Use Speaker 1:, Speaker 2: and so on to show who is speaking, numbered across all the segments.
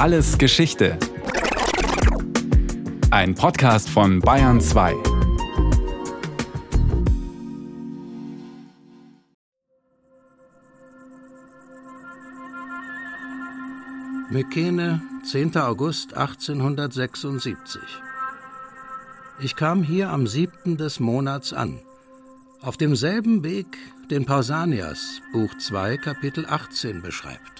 Speaker 1: Alles Geschichte. Ein Podcast von Bayern 2.
Speaker 2: Mykene, 10. August 1876. Ich kam hier am 7. des Monats an. Auf demselben Weg, den Pausanias, Buch 2, Kapitel 18 beschreibt.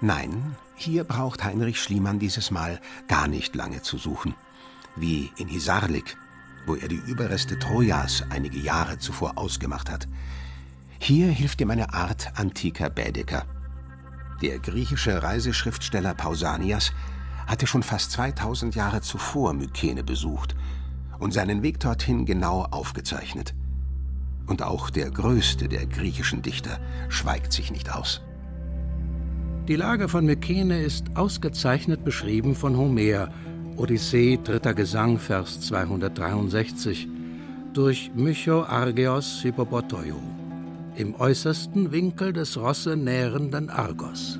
Speaker 3: Nein, hier braucht Heinrich Schliemann dieses Mal gar nicht lange zu suchen. Wie in Hisarlik, wo er die Überreste Trojas einige Jahre zuvor ausgemacht hat. Hier hilft ihm eine Art antiker Bädeker. Der griechische Reiseschriftsteller Pausanias hatte schon fast 2000 Jahre zuvor Mykene besucht und seinen Weg dorthin genau aufgezeichnet. Und auch der größte der griechischen Dichter schweigt sich nicht aus.
Speaker 2: Die Lage von Mykene ist ausgezeichnet beschrieben von Homer, Odyssee, dritter Gesang, Vers 263, durch Mycho Argeos Hypobotoio, im äußersten Winkel des Rosse nährenden Argos.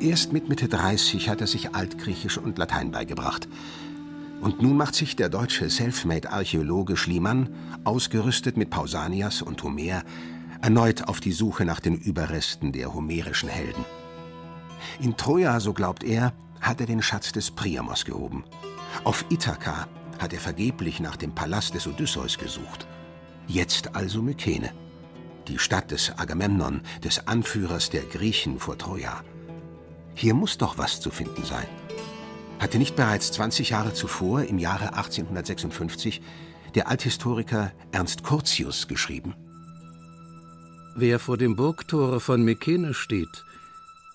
Speaker 3: Erst mit Mitte 30 hat er sich Altgriechisch und Latein beigebracht. Und nun macht sich der deutsche Selfmade-Archäologe Schliemann, ausgerüstet mit Pausanias und Homer, erneut auf die Suche nach den Überresten der homerischen Helden. In Troja, so glaubt er, hat er den Schatz des Priamos gehoben. Auf Ithaka hat er vergeblich nach dem Palast des Odysseus gesucht. Jetzt also Mykene, die Stadt des Agamemnon, des Anführers der Griechen vor Troja. Hier muss doch was zu finden sein. Hatte nicht bereits 20 Jahre zuvor, im Jahre 1856, der Althistoriker Ernst Curtius geschrieben?
Speaker 2: Wer vor dem Burgtore von Mykene steht,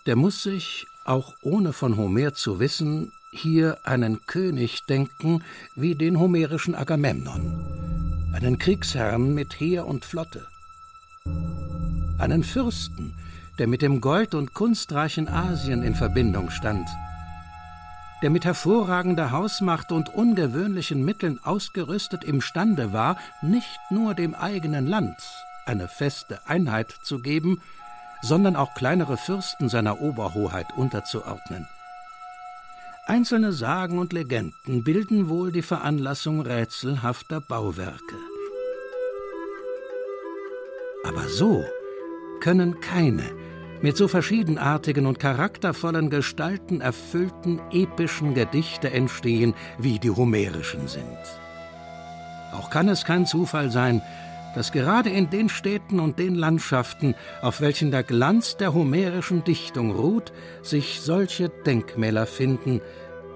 Speaker 2: der muss sich, auch ohne von Homer zu wissen, hier einen König denken wie den homerischen Agamemnon, einen Kriegsherrn mit Heer und Flotte, einen Fürsten, der mit dem Gold- und kunstreichen Asien in Verbindung stand, der mit hervorragender Hausmacht und ungewöhnlichen Mitteln ausgerüstet imstande war, nicht nur dem eigenen Land eine feste Einheit zu geben, sondern auch kleinere Fürsten seiner Oberhoheit unterzuordnen. Einzelne Sagen und Legenden bilden wohl die Veranlassung rätselhafter Bauwerke. Aber so können keine mit so verschiedenartigen und charaktervollen Gestalten erfüllten epischen Gedichte entstehen, wie die homerischen sind. Auch kann es kein Zufall sein, dass gerade in den Städten und den Landschaften, auf welchen der Glanz der homerischen Dichtung ruht, sich solche Denkmäler finden,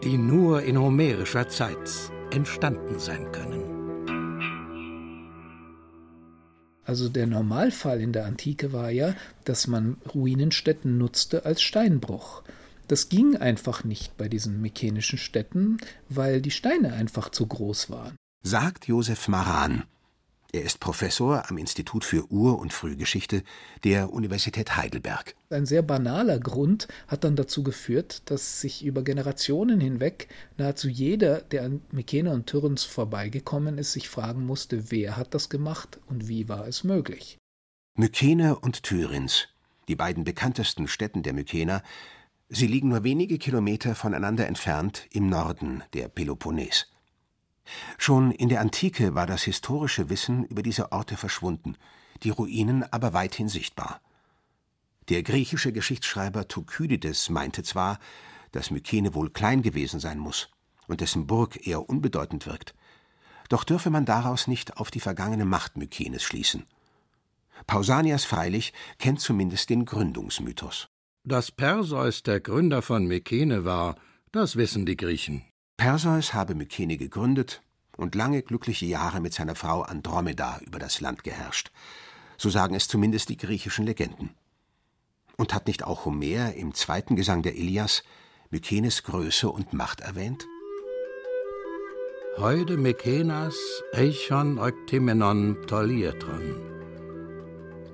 Speaker 2: die nur in homerischer Zeit entstanden sein können.
Speaker 4: Also der Normalfall in der Antike war ja, dass man Ruinenstätten nutzte als Steinbruch. Das ging einfach nicht bei diesen mykenischen Städten, weil die Steine einfach zu groß waren.
Speaker 3: Sagt Josef Maran, er ist Professor am Institut für Ur- und Frühgeschichte der Universität Heidelberg.
Speaker 4: Ein sehr banaler Grund hat dann dazu geführt, dass sich über Generationen hinweg nahezu jeder, der an Mykene und Tyrens vorbeigekommen ist, sich fragen musste, wer hat das gemacht und wie war es möglich.
Speaker 3: Mykene und Tyrins, die beiden bekanntesten Städten der Mykener, sie liegen nur wenige Kilometer voneinander entfernt im Norden der Peloponnes. Schon in der Antike war das historische Wissen über diese Orte verschwunden, die Ruinen aber weithin sichtbar. Der griechische Geschichtsschreiber Thukydides meinte zwar, dass Mykene wohl klein gewesen sein muss und dessen Burg eher unbedeutend wirkt, doch dürfe man daraus nicht auf die vergangene Macht Mykenes schließen. Pausanias freilich kennt zumindest den Gründungsmythos.
Speaker 2: Dass Perseus der Gründer von Mykene war, das wissen die Griechen.
Speaker 3: Perseus habe Mykene gegründet und lange glückliche Jahre mit seiner Frau Andromeda über das Land geherrscht. So sagen es zumindest die griechischen Legenden. Und hat nicht auch Homer im zweiten Gesang der Ilias Mykenes Größe und Macht erwähnt?
Speaker 2: Heude Mykenas Eichon Euktemenon Ptolietron.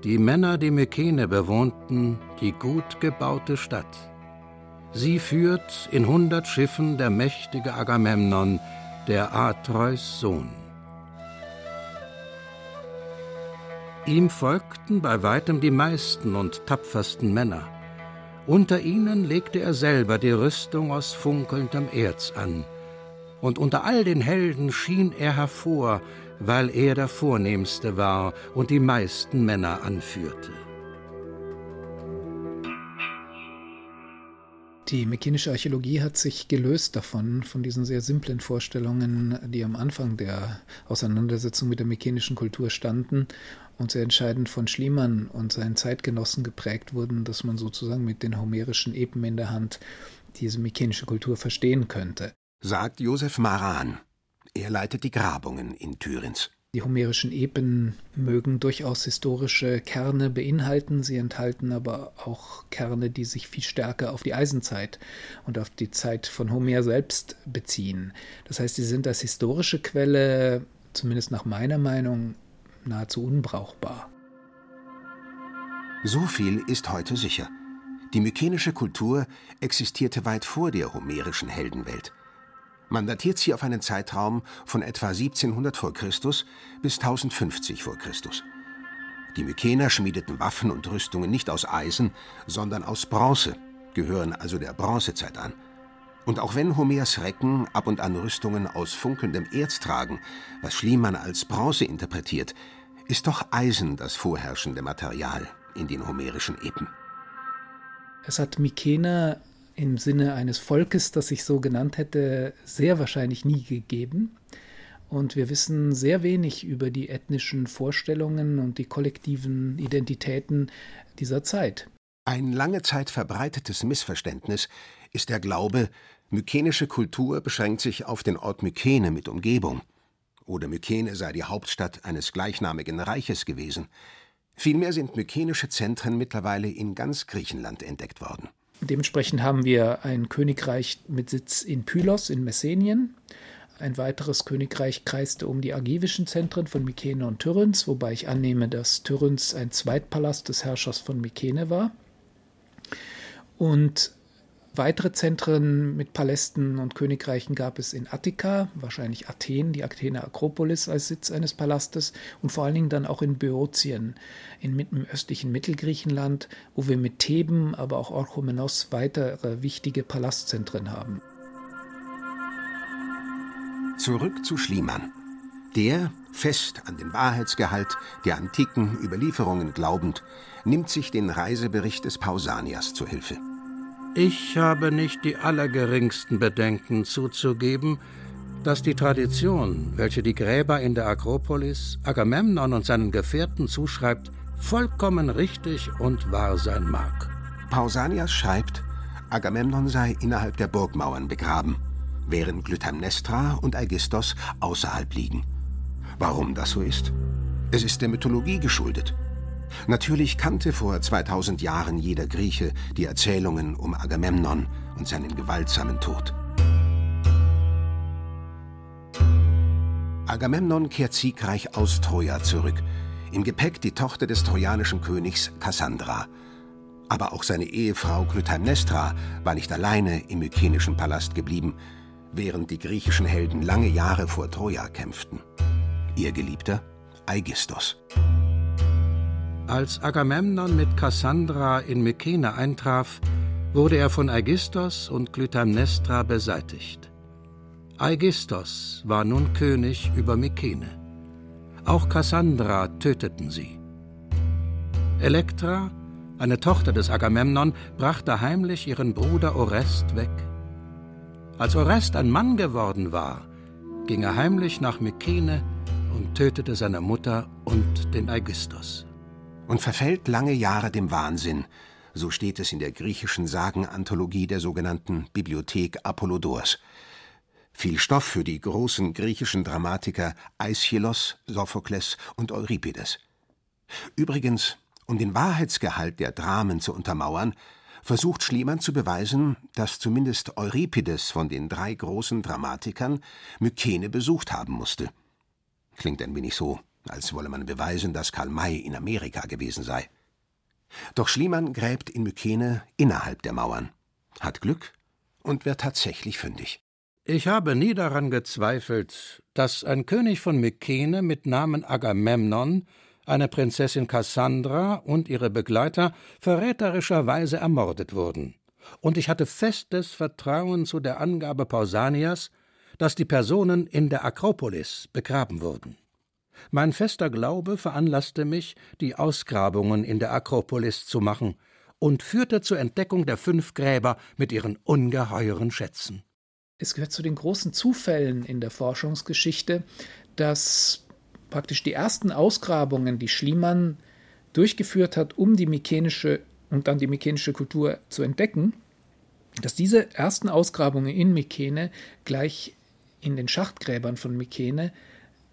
Speaker 2: Die Männer, die Mykene bewohnten, die gut gebaute Stadt. Sie führt in hundert Schiffen der mächtige Agamemnon, der Atreus Sohn. Ihm folgten bei weitem die meisten und tapfersten Männer, Unter ihnen legte er selber die Rüstung aus funkelndem Erz an. Und unter all den Helden schien er hervor, weil er der Vornehmste war und die meisten Männer anführte.
Speaker 4: Die mykenische Archäologie hat sich gelöst davon, von diesen sehr simplen Vorstellungen, die am Anfang der Auseinandersetzung mit der mykenischen Kultur standen und sehr entscheidend von Schliemann und seinen Zeitgenossen geprägt wurden, dass man sozusagen mit den homerischen Epen in der Hand diese mykenische Kultur verstehen könnte.
Speaker 3: Sagt Josef Maran. Er leitet die Grabungen in Thürins.
Speaker 4: Die homerischen Epen mögen durchaus historische Kerne beinhalten, sie enthalten aber auch Kerne, die sich viel stärker auf die Eisenzeit und auf die Zeit von Homer selbst beziehen. Das heißt, sie sind als historische Quelle, zumindest nach meiner Meinung, nahezu unbrauchbar.
Speaker 3: So viel ist heute sicher. Die mykenische Kultur existierte weit vor der homerischen Heldenwelt. Man datiert sie auf einen Zeitraum von etwa 1700 v. Chr. bis 1050 v. Chr. Die Mykener schmiedeten Waffen und Rüstungen nicht aus Eisen, sondern aus Bronze, gehören also der Bronzezeit an. Und auch wenn Homers Recken ab und an Rüstungen aus funkelndem Erz tragen, was Schliemann als Bronze interpretiert, ist doch Eisen das vorherrschende Material in den homerischen Epen.
Speaker 4: Es hat Mykener im Sinne eines Volkes, das sich so genannt hätte, sehr wahrscheinlich nie gegeben. Und wir wissen sehr wenig über die ethnischen Vorstellungen und die kollektiven Identitäten dieser Zeit.
Speaker 3: Ein lange Zeit verbreitetes Missverständnis ist der Glaube, mykenische Kultur beschränkt sich auf den Ort Mykene mit Umgebung. Oder Mykene sei die Hauptstadt eines gleichnamigen Reiches gewesen. Vielmehr sind mykenische Zentren mittlerweile in ganz Griechenland entdeckt worden.
Speaker 4: Dementsprechend haben wir ein Königreich mit Sitz in Pylos in Messenien. Ein weiteres Königreich kreiste um die argivischen Zentren von Mykene und Tyrinns, wobei ich annehme, dass Tyrinns ein Zweitpalast des Herrschers von Mykene war. Und Weitere Zentren mit Palästen und Königreichen gab es in Attika, wahrscheinlich Athen, die Athener Akropolis als Sitz eines Palastes und vor allen Dingen dann auch in Böotien, in, im östlichen Mittelgriechenland, wo wir mit Theben, aber auch Orchomenos weitere wichtige Palastzentren haben.
Speaker 3: Zurück zu Schliemann. Der, fest an den Wahrheitsgehalt der antiken Überlieferungen glaubend, nimmt sich den Reisebericht des Pausanias zur Hilfe.
Speaker 2: Ich habe nicht die allergeringsten Bedenken zuzugeben, dass die Tradition, welche die Gräber in der Akropolis Agamemnon und seinen Gefährten zuschreibt, vollkommen richtig und wahr sein mag.
Speaker 3: Pausanias schreibt, Agamemnon sei innerhalb der Burgmauern begraben, während Glytamnestra und Aegisthos außerhalb liegen. Warum das so ist? Es ist der Mythologie geschuldet. Natürlich kannte vor 2000 Jahren jeder Grieche die Erzählungen um Agamemnon und seinen gewaltsamen Tod. Agamemnon kehrt siegreich aus Troja zurück. Im Gepäck die Tochter des trojanischen Königs Kassandra. Aber auch seine Ehefrau Clytemnestra war nicht alleine im mykenischen Palast geblieben, während die griechischen Helden lange Jahre vor Troja kämpften. Ihr Geliebter Aegisthos.
Speaker 2: Als Agamemnon mit Kassandra in Mykene eintraf, wurde er von Aegisthos und Clytemnestra beseitigt. Aegisthos war nun König über Mykene. Auch Kassandra töteten sie. Elektra, eine Tochter des Agamemnon, brachte heimlich ihren Bruder Orest weg. Als Orest ein Mann geworden war, ging er heimlich nach Mykene und tötete seine Mutter und den Aegisthos
Speaker 3: und verfällt lange Jahre dem Wahnsinn, so steht es in der griechischen Sagenanthologie der sogenannten Bibliothek Apollodors. Viel Stoff für die großen griechischen Dramatiker Aeschylos, Sophokles und Euripides. Übrigens, um den Wahrheitsgehalt der Dramen zu untermauern, versucht Schliemann zu beweisen, dass zumindest Euripides von den drei großen Dramatikern Mykene besucht haben musste. Klingt ein wenig so, als wolle man beweisen, dass Karl May in Amerika gewesen sei. Doch Schliemann gräbt in Mykene innerhalb der Mauern, hat Glück und wird tatsächlich fündig.
Speaker 2: Ich habe nie daran gezweifelt, dass ein König von Mykene mit Namen Agamemnon eine Prinzessin Cassandra und ihre Begleiter verräterischerweise ermordet wurden. Und ich hatte festes Vertrauen zu der Angabe Pausanias, dass die Personen in der Akropolis begraben wurden. Mein fester Glaube veranlasste mich, die Ausgrabungen in der Akropolis zu machen und führte zur Entdeckung der fünf Gräber mit ihren ungeheuren Schätzen.
Speaker 4: Es gehört zu den großen Zufällen in der Forschungsgeschichte, dass praktisch die ersten Ausgrabungen, die Schliemann durchgeführt hat, um die mykenische und dann die mykenische Kultur zu entdecken, dass diese ersten Ausgrabungen in Mykene gleich in den Schachtgräbern von Mykene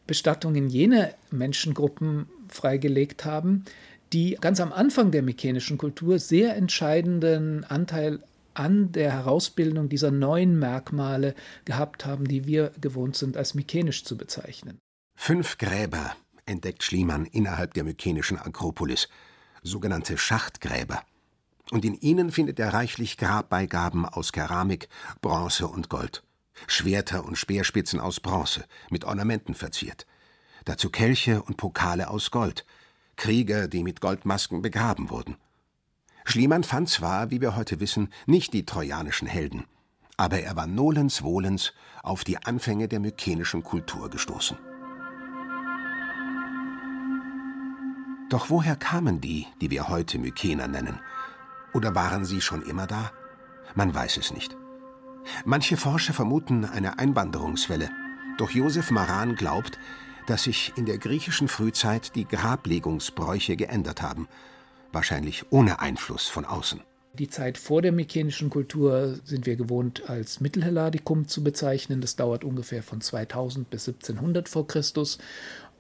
Speaker 4: Bestattungen jener Menschengruppen freigelegt haben, die ganz am Anfang der mykenischen Kultur sehr entscheidenden Anteil an der Herausbildung dieser neuen Merkmale gehabt haben, die wir gewohnt sind, als mykenisch zu bezeichnen.
Speaker 3: Fünf Gräber entdeckt Schliemann innerhalb der mykenischen Akropolis, sogenannte Schachtgräber. Und in ihnen findet er reichlich Grabbeigaben aus Keramik, Bronze und Gold. Schwerter und Speerspitzen aus Bronze, mit Ornamenten verziert. Dazu Kelche und Pokale aus Gold. Krieger, die mit Goldmasken begraben wurden. Schliemann fand zwar, wie wir heute wissen, nicht die trojanischen Helden, aber er war nolens wohlens auf die Anfänge der mykenischen Kultur gestoßen. Doch woher kamen die, die wir heute Mykener nennen? Oder waren sie schon immer da? Man weiß es nicht. Manche Forscher vermuten eine Einwanderungswelle, doch Josef Maran glaubt, dass sich in der griechischen Frühzeit die Grablegungsbräuche geändert haben wahrscheinlich ohne Einfluss von außen.
Speaker 4: Die Zeit vor der mykenischen Kultur sind wir gewohnt als Mittelhelladikum zu bezeichnen. Das dauert ungefähr von 2000 bis 1700 vor Christus.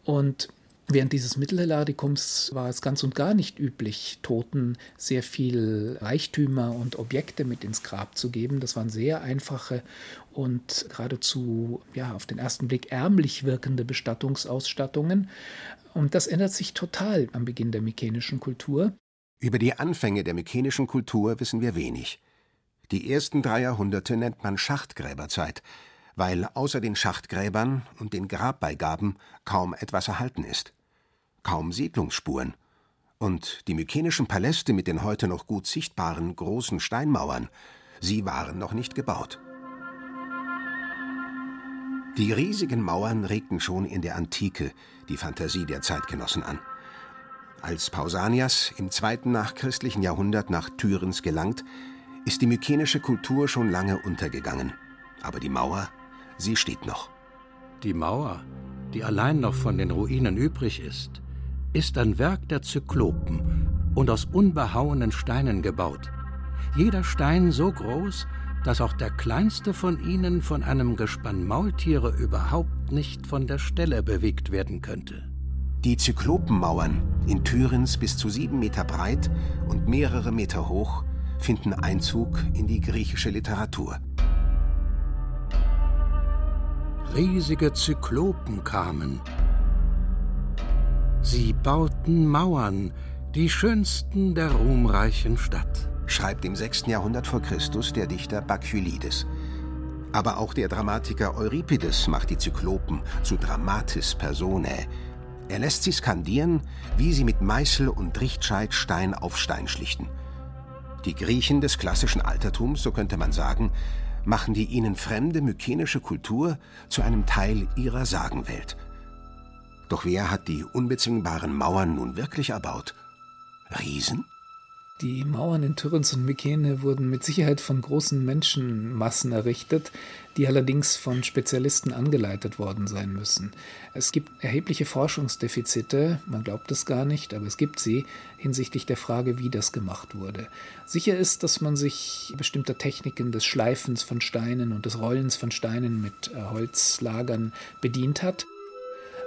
Speaker 4: Und Während dieses Mittelhelladikums war es ganz und gar nicht üblich, Toten sehr viel Reichtümer und Objekte mit ins Grab zu geben. Das waren sehr einfache und geradezu ja, auf den ersten Blick ärmlich wirkende Bestattungsausstattungen. Und das ändert sich total am Beginn der mykenischen Kultur.
Speaker 3: Über die Anfänge der mykenischen Kultur wissen wir wenig. Die ersten drei Jahrhunderte nennt man Schachtgräberzeit, weil außer den Schachtgräbern und den Grabbeigaben kaum etwas erhalten ist. Kaum Siedlungsspuren. Und die mykenischen Paläste mit den heute noch gut sichtbaren großen Steinmauern, sie waren noch nicht gebaut. Die riesigen Mauern regten schon in der Antike die Fantasie der Zeitgenossen an. Als Pausanias im zweiten nachchristlichen Jahrhundert nach Tyrens gelangt, ist die mykenische Kultur schon lange untergegangen. Aber die Mauer, sie steht noch.
Speaker 2: Die Mauer, die allein noch von den Ruinen übrig ist, ist ein Werk der Zyklopen und aus unbehauenen Steinen gebaut. Jeder Stein so groß, dass auch der kleinste von ihnen von einem Gespann Maultiere überhaupt nicht von der Stelle bewegt werden könnte.
Speaker 3: Die Zyklopenmauern, in Thürens bis zu sieben Meter breit und mehrere Meter hoch, finden Einzug in die griechische Literatur.
Speaker 2: Riesige Zyklopen kamen. Sie bauten Mauern, die schönsten der ruhmreichen Stadt
Speaker 3: schreibt im 6. Jahrhundert vor Christus der Dichter Bakhylides. Aber auch der Dramatiker Euripides macht die Zyklopen zu Dramatis Personae. Er lässt sie skandieren, wie sie mit Meißel und Richtscheit Stein auf Stein schlichten. Die Griechen des klassischen Altertums, so könnte man sagen, machen die ihnen fremde mykenische Kultur zu einem Teil ihrer Sagenwelt. Doch wer hat die unbezwingbaren Mauern nun wirklich erbaut? Riesen?
Speaker 4: Die Mauern in Tyrens und Mykene wurden mit Sicherheit von großen Menschenmassen errichtet, die allerdings von Spezialisten angeleitet worden sein müssen. Es gibt erhebliche Forschungsdefizite, man glaubt es gar nicht, aber es gibt sie hinsichtlich der Frage, wie das gemacht wurde. Sicher ist, dass man sich bestimmter Techniken des Schleifens von Steinen und des Rollens von Steinen mit äh, Holzlagern bedient hat.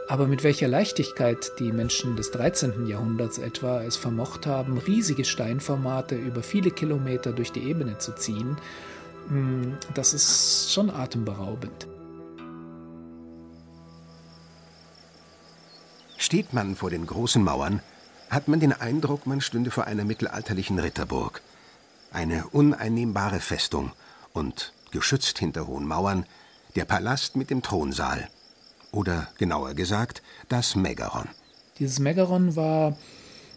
Speaker 4: Aber mit welcher Leichtigkeit die Menschen des 13. Jahrhunderts etwa es vermocht haben, riesige Steinformate über viele Kilometer durch die Ebene zu ziehen, hm, das ist schon atemberaubend.
Speaker 3: Steht man vor den großen Mauern, hat man den Eindruck, man stünde vor einer mittelalterlichen Ritterburg. Eine uneinnehmbare Festung und, geschützt hinter hohen Mauern, der Palast mit dem Thronsaal oder genauer gesagt das Megaron.
Speaker 4: Dieses Megaron war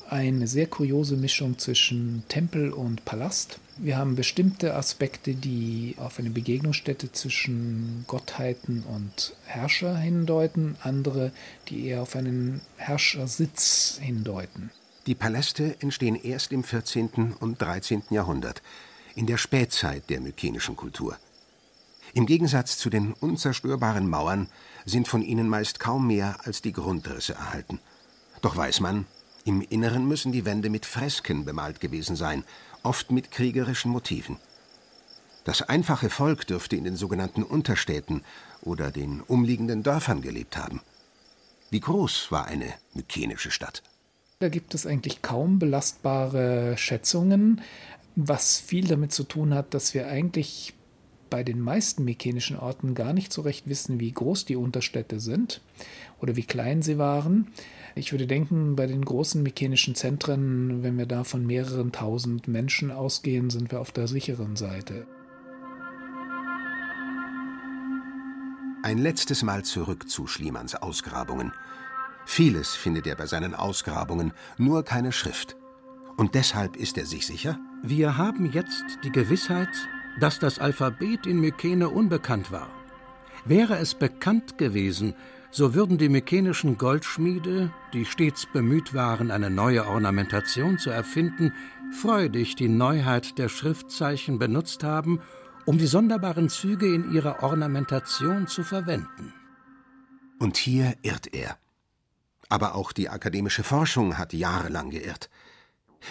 Speaker 4: eine sehr kuriose Mischung zwischen Tempel und Palast. Wir haben bestimmte Aspekte, die auf eine Begegnungsstätte zwischen Gottheiten und Herrscher hindeuten, andere, die eher auf einen Herrschersitz hindeuten.
Speaker 3: Die Paläste entstehen erst im 14. und 13. Jahrhundert, in der Spätzeit der mykenischen Kultur. Im Gegensatz zu den unzerstörbaren Mauern sind von ihnen meist kaum mehr als die Grundrisse erhalten. Doch weiß man, im Inneren müssen die Wände mit Fresken bemalt gewesen sein, oft mit kriegerischen Motiven. Das einfache Volk dürfte in den sogenannten Unterstädten oder den umliegenden Dörfern gelebt haben. Wie groß war eine mykenische Stadt?
Speaker 4: Da gibt es eigentlich kaum belastbare Schätzungen, was viel damit zu tun hat, dass wir eigentlich bei den meisten mykenischen Orten gar nicht so recht wissen, wie groß die Unterstädte sind oder wie klein sie waren. Ich würde denken, bei den großen mykenischen Zentren, wenn wir da von mehreren tausend Menschen ausgehen, sind wir auf der sicheren Seite.
Speaker 3: Ein letztes Mal zurück zu Schliemanns Ausgrabungen. Vieles findet er bei seinen Ausgrabungen, nur keine Schrift. Und deshalb ist er sich sicher?
Speaker 2: Wir haben jetzt die Gewissheit, dass das Alphabet in Mykene unbekannt war. Wäre es bekannt gewesen, so würden die mykenischen Goldschmiede, die stets bemüht waren, eine neue Ornamentation zu erfinden, freudig die Neuheit der Schriftzeichen benutzt haben, um die sonderbaren Züge in ihrer Ornamentation zu verwenden.
Speaker 3: Und hier irrt er. Aber auch die akademische Forschung hat jahrelang geirrt.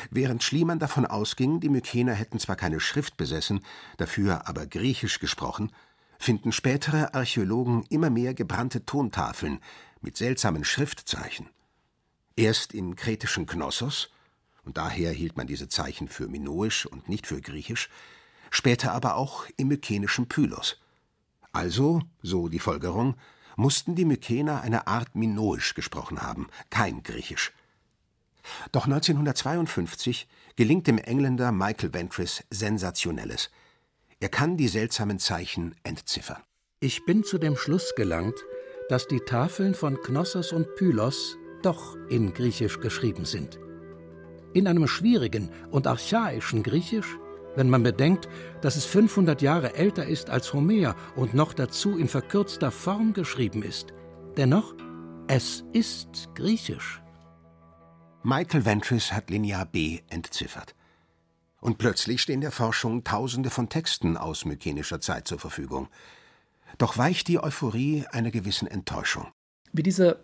Speaker 3: Während Schliemann davon ausging, die Mykener hätten zwar keine Schrift besessen, dafür aber Griechisch gesprochen, finden spätere Archäologen immer mehr gebrannte Tontafeln mit seltsamen Schriftzeichen. Erst im kretischen Knossos, und daher hielt man diese Zeichen für minoisch und nicht für griechisch, später aber auch im mykenischen Pylos. Also, so die Folgerung, mussten die Mykener eine Art minoisch gesprochen haben, kein griechisch. Doch 1952 gelingt dem Engländer Michael Ventris Sensationelles. Er kann die seltsamen Zeichen entziffern.
Speaker 2: Ich bin zu dem Schluss gelangt, dass die Tafeln von Knossos und Pylos doch in Griechisch geschrieben sind. In einem schwierigen und archaischen Griechisch, wenn man bedenkt, dass es 500 Jahre älter ist als Homer und noch dazu in verkürzter Form geschrieben ist. Dennoch, es ist Griechisch.
Speaker 3: Michael Ventris hat Linear B entziffert. Und plötzlich stehen der Forschung Tausende von Texten aus mykenischer Zeit zur Verfügung. Doch weicht die Euphorie einer gewissen Enttäuschung.
Speaker 4: Mit dieser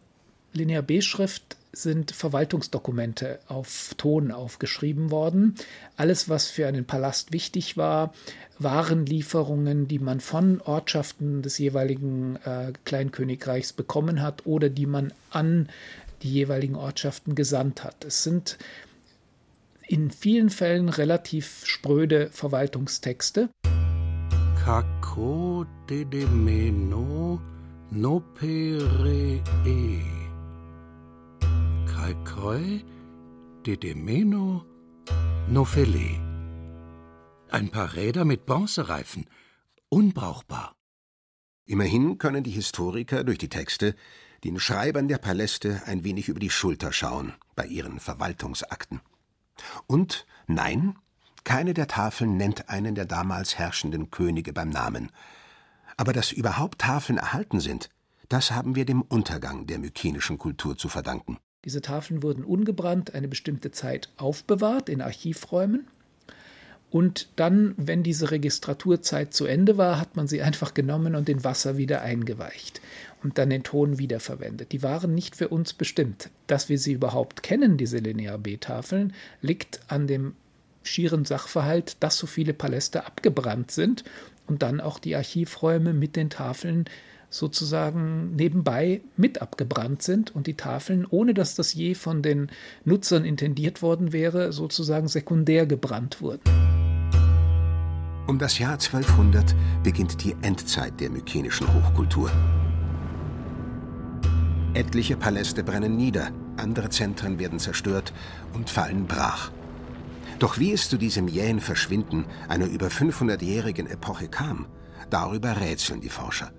Speaker 4: Linear B-Schrift sind Verwaltungsdokumente auf Ton aufgeschrieben worden. Alles, was für einen Palast wichtig war, Warenlieferungen, die man von Ortschaften des jeweiligen äh, Kleinkönigreichs bekommen hat oder die man an die jeweiligen Ortschaften gesandt hat. Es sind in vielen Fällen relativ spröde Verwaltungstexte.
Speaker 2: Kako de de meno no pere e. Kalkoi de de meno no fele. Ein paar Räder mit Bronzereifen. Unbrauchbar.
Speaker 3: Immerhin können die Historiker durch die Texte den Schreibern der Paläste ein wenig über die Schulter schauen bei ihren Verwaltungsakten. Und nein, keine der Tafeln nennt einen der damals herrschenden Könige beim Namen. Aber dass überhaupt Tafeln erhalten sind, das haben wir dem Untergang der mykenischen Kultur zu verdanken.
Speaker 4: Diese Tafeln wurden ungebrannt eine bestimmte Zeit aufbewahrt in Archivräumen und dann, wenn diese Registraturzeit zu Ende war, hat man sie einfach genommen und in Wasser wieder eingeweicht und dann den Ton wiederverwendet. Die waren nicht für uns bestimmt. Dass wir sie überhaupt kennen, diese Linear B-Tafeln, liegt an dem schieren Sachverhalt, dass so viele Paläste abgebrannt sind und dann auch die Archivräume mit den Tafeln sozusagen nebenbei mit abgebrannt sind und die Tafeln, ohne dass das je von den Nutzern intendiert worden wäre, sozusagen sekundär gebrannt wurden.
Speaker 3: Um das Jahr 1200 beginnt die Endzeit der mykenischen Hochkultur. Etliche Paläste brennen nieder, andere Zentren werden zerstört und fallen brach. Doch wie es zu diesem jähen Verschwinden einer über 500-jährigen Epoche kam, darüber rätseln die Forscher.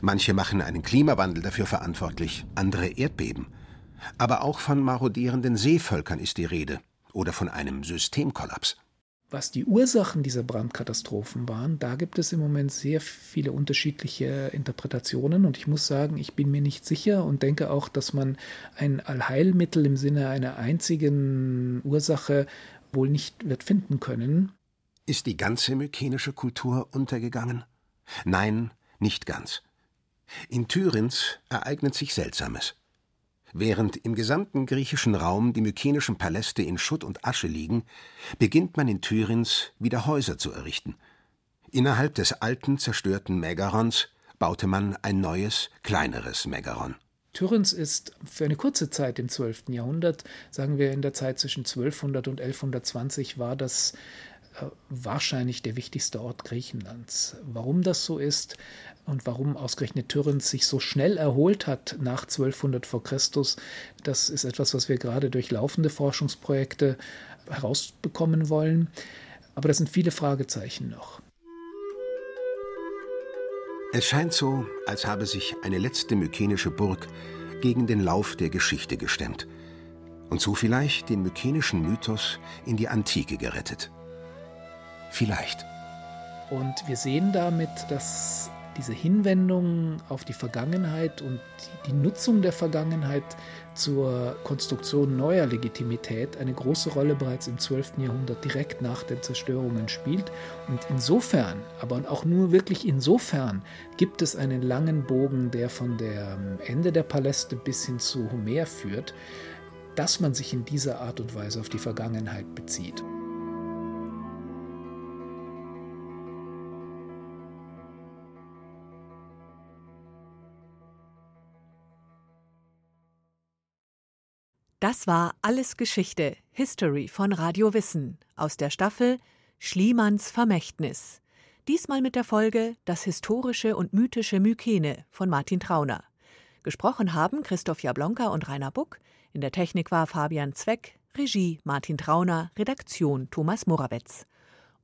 Speaker 3: Manche machen einen Klimawandel dafür verantwortlich, andere Erdbeben. Aber auch von marodierenden Seevölkern ist die Rede oder von einem Systemkollaps.
Speaker 4: Was die Ursachen dieser Brandkatastrophen waren, da gibt es im Moment sehr viele unterschiedliche Interpretationen und ich muss sagen, ich bin mir nicht sicher und denke auch, dass man ein Allheilmittel im Sinne einer einzigen Ursache wohl nicht wird finden können.
Speaker 3: Ist die ganze mykenische Kultur untergegangen? Nein, nicht ganz. In Thürins ereignet sich Seltsames. Während im gesamten griechischen Raum die mykenischen Paläste in Schutt und Asche liegen, beginnt man in Thürins wieder Häuser zu errichten. Innerhalb des alten, zerstörten Megarons baute man ein neues, kleineres Megaron.
Speaker 4: Thürins ist für eine kurze Zeit im 12. Jahrhundert, sagen wir in der Zeit zwischen 1200 und 1120, war das wahrscheinlich der wichtigste Ort Griechenlands. Warum das so ist und warum ausgerechnet Thürins sich so schnell erholt hat nach 1200 vor Christus, das ist etwas, was wir gerade durch laufende Forschungsprojekte herausbekommen wollen. Aber das sind viele Fragezeichen noch.
Speaker 3: Es scheint so, als habe sich eine letzte mykenische Burg gegen den Lauf der Geschichte gestemmt und so vielleicht den mykenischen Mythos in die Antike gerettet. Vielleicht.
Speaker 4: Und wir sehen damit, dass diese Hinwendung auf die Vergangenheit und die Nutzung der Vergangenheit zur Konstruktion neuer Legitimität eine große Rolle bereits im 12. Jahrhundert direkt nach den Zerstörungen spielt. Und insofern, aber auch nur wirklich insofern, gibt es einen langen Bogen, der von dem Ende der Paläste bis hin zu Homer führt, dass man sich in dieser Art und Weise auf die Vergangenheit bezieht.
Speaker 5: Das war Alles Geschichte, History von Radio Wissen aus der Staffel Schliemanns Vermächtnis. Diesmal mit der Folge Das historische und mythische Mykene von Martin Trauner. Gesprochen haben Christoph Jablonka und Rainer Buck. In der Technik war Fabian Zweck, Regie Martin Trauner, Redaktion Thomas Morawetz.